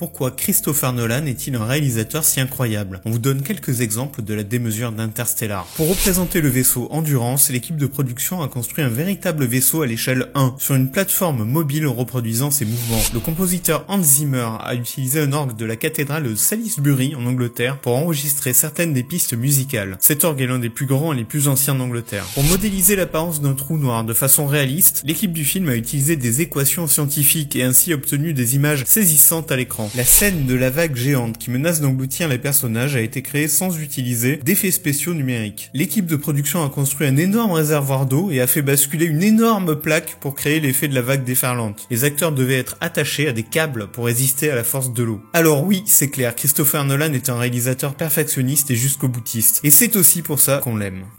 Pourquoi Christopher Nolan est-il un réalisateur si incroyable? On vous donne quelques exemples de la démesure d'Interstellar. Pour représenter le vaisseau Endurance, l'équipe de production a construit un véritable vaisseau à l'échelle 1, sur une plateforme mobile reproduisant ses mouvements. Le compositeur Hans Zimmer a utilisé un orgue de la cathédrale de Salisbury en Angleterre pour enregistrer certaines des pistes musicales. Cet orgue est l'un des plus grands et les plus anciens d'Angleterre. Pour modéliser l'apparence d'un trou noir de façon réaliste, l'équipe du film a utilisé des équations scientifiques et ainsi obtenu des images saisissantes à l'écran. La scène de la vague géante qui menace d'engloutir les personnages a été créée sans utiliser d'effets spéciaux numériques. L'équipe de production a construit un énorme réservoir d'eau et a fait basculer une énorme plaque pour créer l'effet de la vague déferlante. Les acteurs devaient être attachés à des câbles pour résister à la force de l'eau. Alors oui, c'est clair, Christopher Nolan est un réalisateur perfectionniste et jusqu'au boutiste. Et c'est aussi pour ça qu'on l'aime.